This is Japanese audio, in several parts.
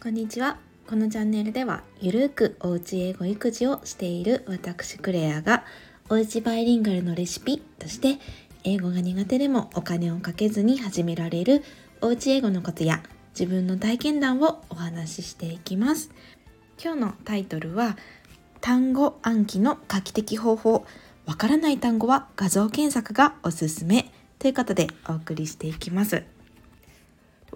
こんにちは。このチャンネルではゆるくおうち英語育児をしている私クレアがおうちバイリンガルのレシピとして英語が苦手でもお金をかけずに始められるおうち英語のコツや自分の体験談をお話ししていきます。今日のタイトルは単語暗記の画期的方法。わからない単語は画像検索がおすすめということでお送りしていきます。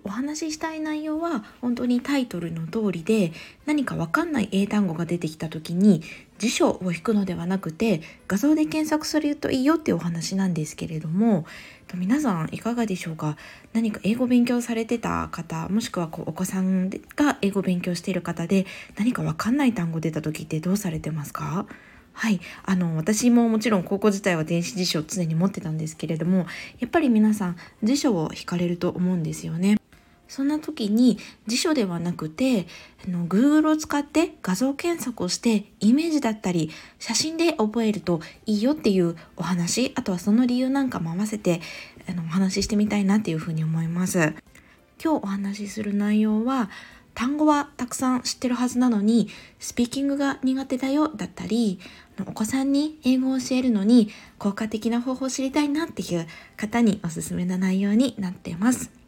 お話ししたい内容は本当にタイトルの通りで何かわかんない英単語が出てきた時に辞書を引くのではなくて画像で検索するといいよっていうお話なんですけれども皆さんいかがでしょうか？何か英語勉強されてた方もしくはこうお子さんが英語勉強している方で何かわかんない単語出た時ってどうされてますか？はい。あの、私ももちろん高校自体は電子辞書を常に持ってたんですけれども、やっぱり皆さん辞書を引かれると思うんですよね。そんな時に辞書ではなくてあの Google を使って画像検索をしてイメージだったり写真で覚えるといいよっていうお話あとはその理由なんかも合わせてあのお話ししてみたいなっていうふうに思います。今日お話しする内容は単語はたくさん知ってるはずなのにスピーキングが苦手だよだったりお子さんに英語を教えるのに効果的な方法を知りたいなっていう方におすすめな内容になってます。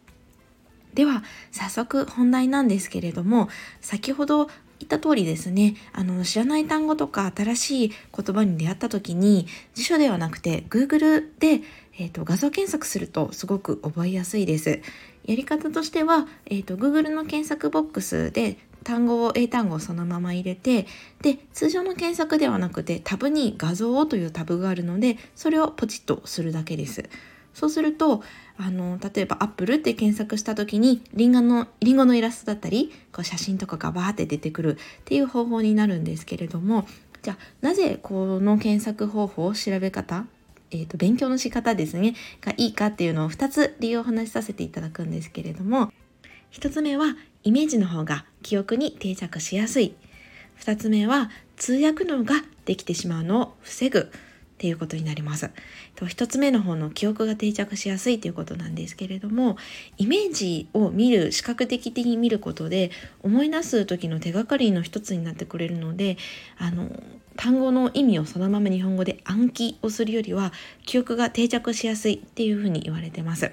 では早速本題なんですけれども先ほど言った通りですねあの知らない単語とか新しい言葉に出会った時に辞書ではなくて Google で、えーと、画像検索するとすごく覚えやすいです。やり方としては、えーと、Google の検索ボックスで単語を英単語をそのまま入れてで通常の検索ではなくてタブに画像をというタブがあるのでそれをポチッとするだけです。そうするとあの例えばアップルって検索した時にリンゴのリンゴのイラストだったりこう写真とかがバーって出てくるっていう方法になるんですけれどもじゃあなぜこの検索方法調べ方えーと、勉強の仕方ですねがいいかっていうのを2つ理由をお話しさせていただくんですけれども1つ目はイメージの方が記憶に定着しやすい。2つ目は通訳能ができてしまうのを防ぐ。っていうことになります。と1つ目の方の記憶が定着しやすいということなんですけれどもイメージを見る視覚的に見ることで思い出す時の手がかりの一つになってくれるのであの単語の意味をそのまま日本語で暗記をするよりは記憶が定着しやすいっていうふうに言われてます。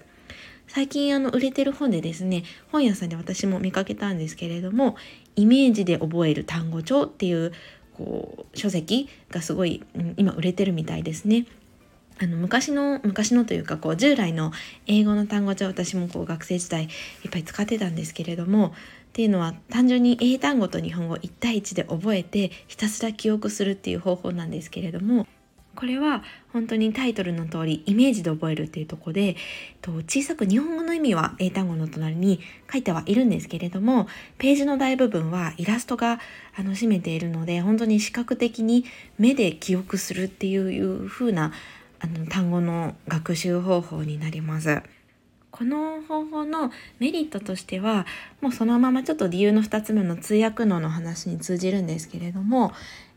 最近あの売れてる本でですね本屋さんで私も見かけたんですけれどもイメージで覚える単語帳っていうこう書籍がすごい、うん、今売れてるみたいですね。あの昔の昔のというかこう従来の英語の単語帳私もこう学生時代いっぱい使ってたんですけれどもっていうのは単純に英単語と日本語1対1で覚えてひたすら記憶するっていう方法なんですけれどもこれは本当にタイトルの通りイメージで覚えるっていうとこでと小さく日本語の意味は英単語の隣に書いてはいるんですけれどもページの大部分はイラストがあの占めているので本当に視覚的に目で記憶するっていう風なあの単語の学習方法になります。この方法のメリットとしてはもうそのままちょっと理由の2つ目の通訳能の話に通じるんですけれども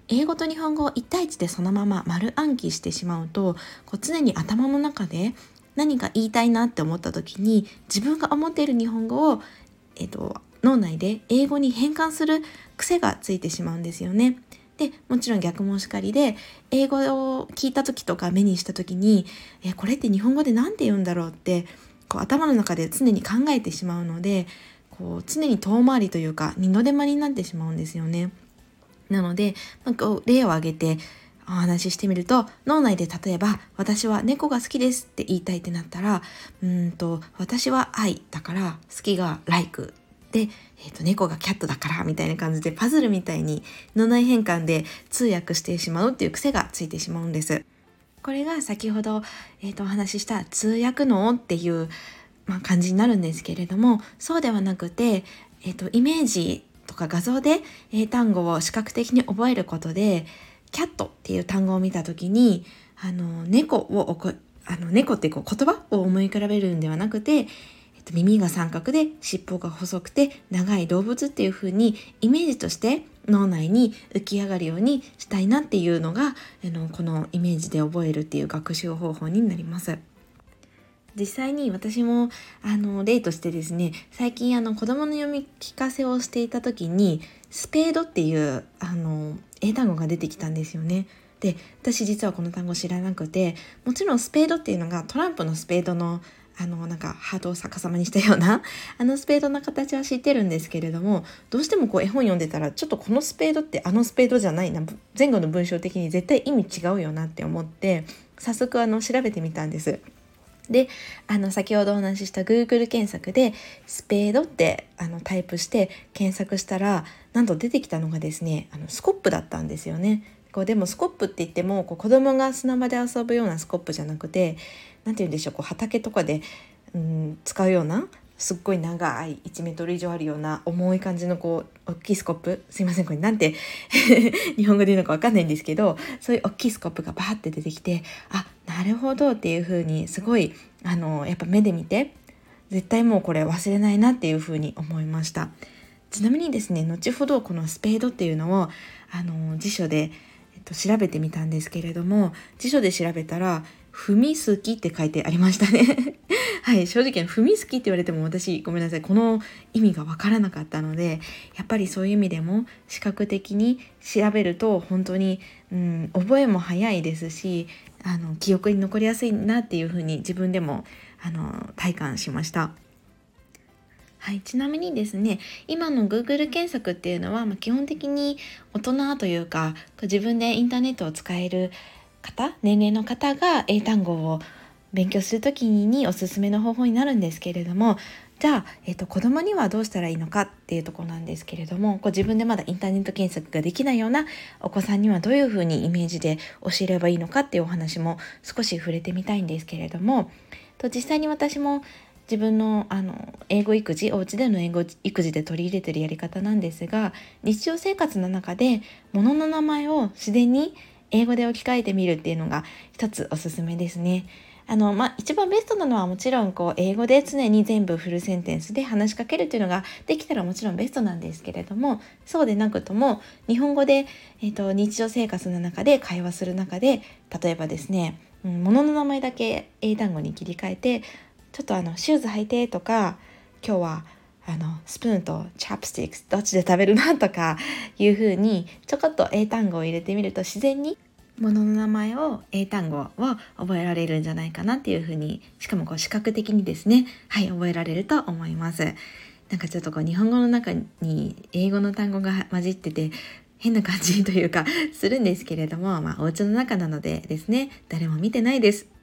英語と日本語を1対1でそのまま丸暗記してしまうとこう常に頭の中で何か言いたいなって思った時に自分が思っている日本語を、えーと、脳内で英語に変換する癖がついてしまうんですよね。でもちろん逆もしかりで英語を聞いた時とか目にした時にえこれって日本語で何て言うんだろうってこう頭の中で常に考えてしまうのでこう常に遠回りというか二度手間になってしまうんですよね。なので、まあ、例を挙げてお話ししてみると脳内で例えば「私は猫が好きです」って言いたいってなったらうんと「私は愛だから好きが like」で、えーと、猫がキャットだからみたいな感じでパズルみたいに脳内変換で通訳してしまうっていう癖がついてしまうんです。これが先ほど、えーと、お話しした通訳脳っていう、まあ、感じになるんですけれどもそうではなくて、えーとイメージとか画像で英単語を視覚的に覚えることでキャットっていう単語を見た時にあの猫をあの猫ってこう言葉を思い浮かべるんではなくて、えっと、耳が三角で尻尾が細くて長い動物っていう風にイメージとして脳内に浮き上がるようにしたいなっていうのがあのこのイメージで覚えるっていう学習方法になります。実際に私もあの例としてですね最近あの子供の読み聞かせをしていた時にスペードっていうあの英単語が出てきたんですよね。で私実はこの単語知らなくてもちろんスペードっていうのがトランプのスペードのあのなんかハートを逆さまにしたような あのスペードの形は知ってるんですけれどもどうしてもこう絵本読んでたらちょっとこのスペードってあのスペードじゃないな前後の文章的に絶対意味違うよなって思って早速あの調べてみたんです。であの先ほどお話しした Google 検索で「スペード」ってあのタイプして検索したらなんと出てきたのがですねあのスコップだったんですよね。こうでもスコップって言ってもこう子供が砂場で遊ぶようなスコップじゃなくて何て言うんでしょうこう畑とかで、うん、使うようなすっごい長い1メートル以上あるような重い感じのこう大きいスコップすいませんこれなんて 日本語で言うのか分かんないんですけどそういう大きいスコップがバーって出てきてあなるほどっていう風にすごいあのやっぱ目で見て絶対もうこれ忘れないなっていう風に思いました。ちなみにですね後ほどこのスペードっていうのをあの辞書で、えっと、調べてみたんですけれども辞書で調べたら踏み好きって書いてありましたね。はい正直踏み好きって言われても私ごめんなさいこの意味がわからなかったのでやっぱりそういう意味でも視覚的に調べると本当に、うん、覚えも早いですしあの記憶に残りやすいなっていうふうに自分でもあの体感しました。はい、ちなみにですね今の Google 検索っていうのは、まあ、基本的に大人というか自分でインターネットを使える方年齢の方が英単語を勉強する時におすすめの方法になるんですけれどもじゃあ、えっと、子供にはどうしたらいいのかっていうところなんですけれどもこう自分でまだインターネット検索ができないようなお子さんにはどういうふうにイメージで教えればいいのかっていうお話も少し触れてみたいんですけれどもと実際に私も自分のあの英語育児お家での英語育児で取り入れてるやり方なんですが日常生活の中で物の名前を自然に英語で置き換えてみるっていうのが一つおすすめですね。あの、まあ、一番ベストなのはもちろん、こう、英語で常に全部フルセンテンスで話しかけるっていうのができたらもちろんベストなんですけれども、そうでなくとも、日本語で、えっ、ー、と、日常生活の中で会話する中で、例えばですね、うん、物の名前だけ英単語に切り替えて、ちょっとあの、シューズ履いてとか、今日は、あのスプーンとチャップスティックスどっちで食べるなとかいうふうにちょこっと英単語を入れてみると自然に物の名前を英単語を覚えられるんじゃないかなっていうふうにしかもこう視覚的にですね。はい覚えられると思います。なんかちょっとこう日本語の中に英語の単語が混じってて変な感じというかするんですけれども、まあ、お家の中なのでですね誰も見てないです。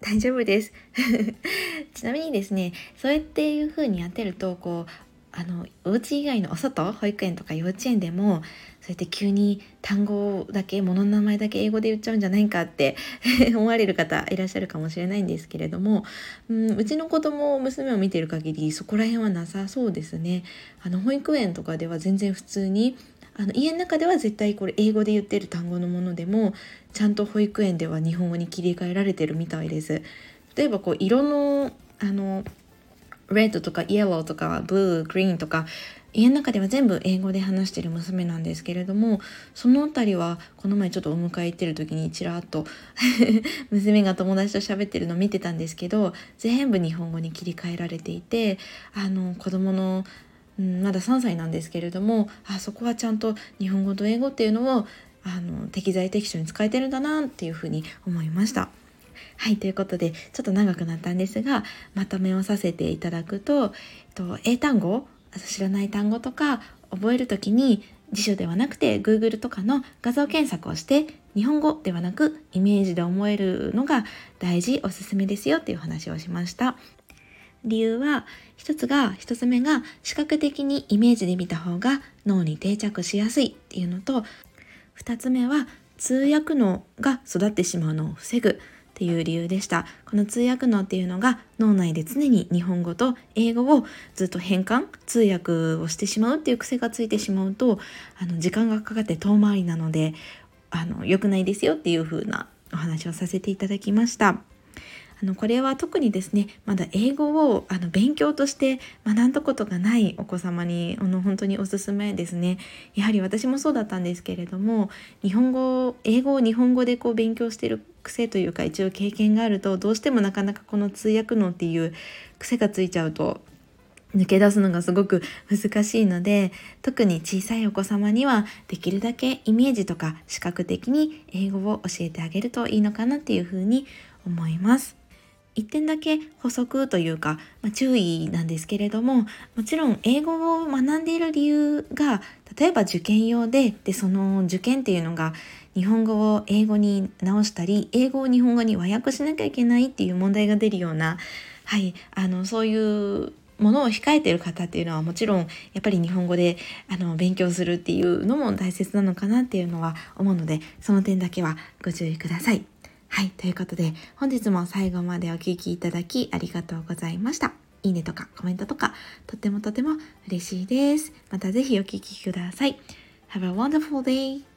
大丈夫です ちなみにですねそうやっていう風にやってるとこうあのお家以外のお外保育園とか幼稚園でもそうやって急に単語だけ物の名前だけ英語で言っちゃうんじゃないかって 思われる方いらっしゃるかもしれないんですけれども、うん、うちの子供娘を見てる限りそこら辺はなさそうですね。あの保育園とかでは全然普通にあの家の中では絶対これ英語で言ってる単語のものでもちゃんと保育園では日本語に切り替えられてるみたいです。例えばこう色のあのレッドとかイエローとかブルーグリーンとか家の中では全部英語で話してる娘なんですけれどもその辺りはこの前ちょっとお迎え行ってる時にちらっと 娘が友達と喋ってるの見てたんですけど全部日本語に切り替えられていてあの子供の、うん、まだ3歳なんですけれどもあそこはちゃんと日本語と英語っていうのをあの適材適所に使えてるんだなっていうふうに思いました。はい、ということで、ちょっと長くなったんですが、まとめをさせていただくと、えっと、英単語、知らない単語とか覚える時に辞書ではなくて Google とかの画像検索をして日本語ではなくイメージで思えるのが大事おすすめですよっていう話をしました理由は一つが一つ目が視覚的にイメージで見た方が脳に定着しやすいっていうのと二つ目は通訳脳が育ってしまうのを防ぐっていう理由でした。この通訳脳っていうのが脳内で常に日本語と英語をずっと変換、通訳をしてしまうっていう癖がついてしまうと、あの時間がかかって遠回りなので、あの良くないですよっていう風なお話をさせていただきました。あのこれは特にですねまだ英語をあの勉強として学んだことがないお子様にあの本当におすすめですねやはり私もそうだったんですけれども日本語英語を日本語でこう勉強してる癖というか一応経験があるとどうしてもなかなかこの通訳能っていう癖がついちゃうと抜け出すのがすごく難しいので特に小さいお子様にはできるだけイメージとか視覚的に英語を教えてあげるといいのかなっていうふうに思います。一点だけ補足というか、まあ、注意なんですけれどももちろん英語を学んでいる理由が例えば受験用ででその受験っていうのが日本語を英語に直したり英語を日本語に和訳しなきゃいけないっていう問題が出るような、はい、あのそういうものを控えている方っていうのはもちろんやっぱり日本語であの勉強するっていうのも大切なのかなっていうのは思うのでその点だけはご注意ください。はい、ということで本日も最後までお聴きいただきありがとうございました。いいねとかコメントとかとってもとても嬉しいです。また是非お聴きください。Have a wonderful day!